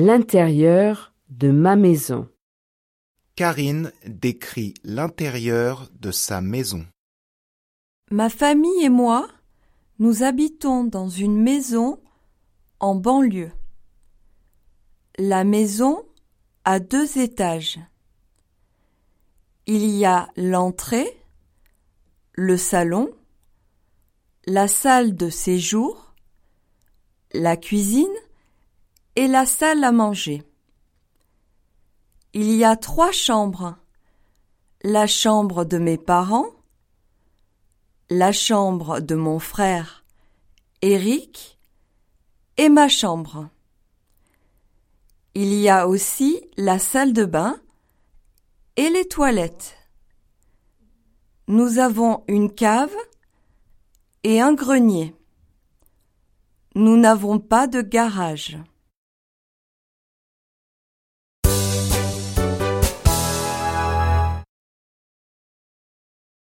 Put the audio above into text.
l'intérieur de ma maison. Karine décrit l'intérieur de sa maison. Ma famille et moi, nous habitons dans une maison en banlieue. La maison a deux étages. Il y a l'entrée, le salon, la salle de séjour, la cuisine et la salle à manger. Il y a trois chambres. La chambre de mes parents, la chambre de mon frère Eric et ma chambre. Il y a aussi la salle de bain et les toilettes. Nous avons une cave et un grenier. Nous n'avons pas de garage.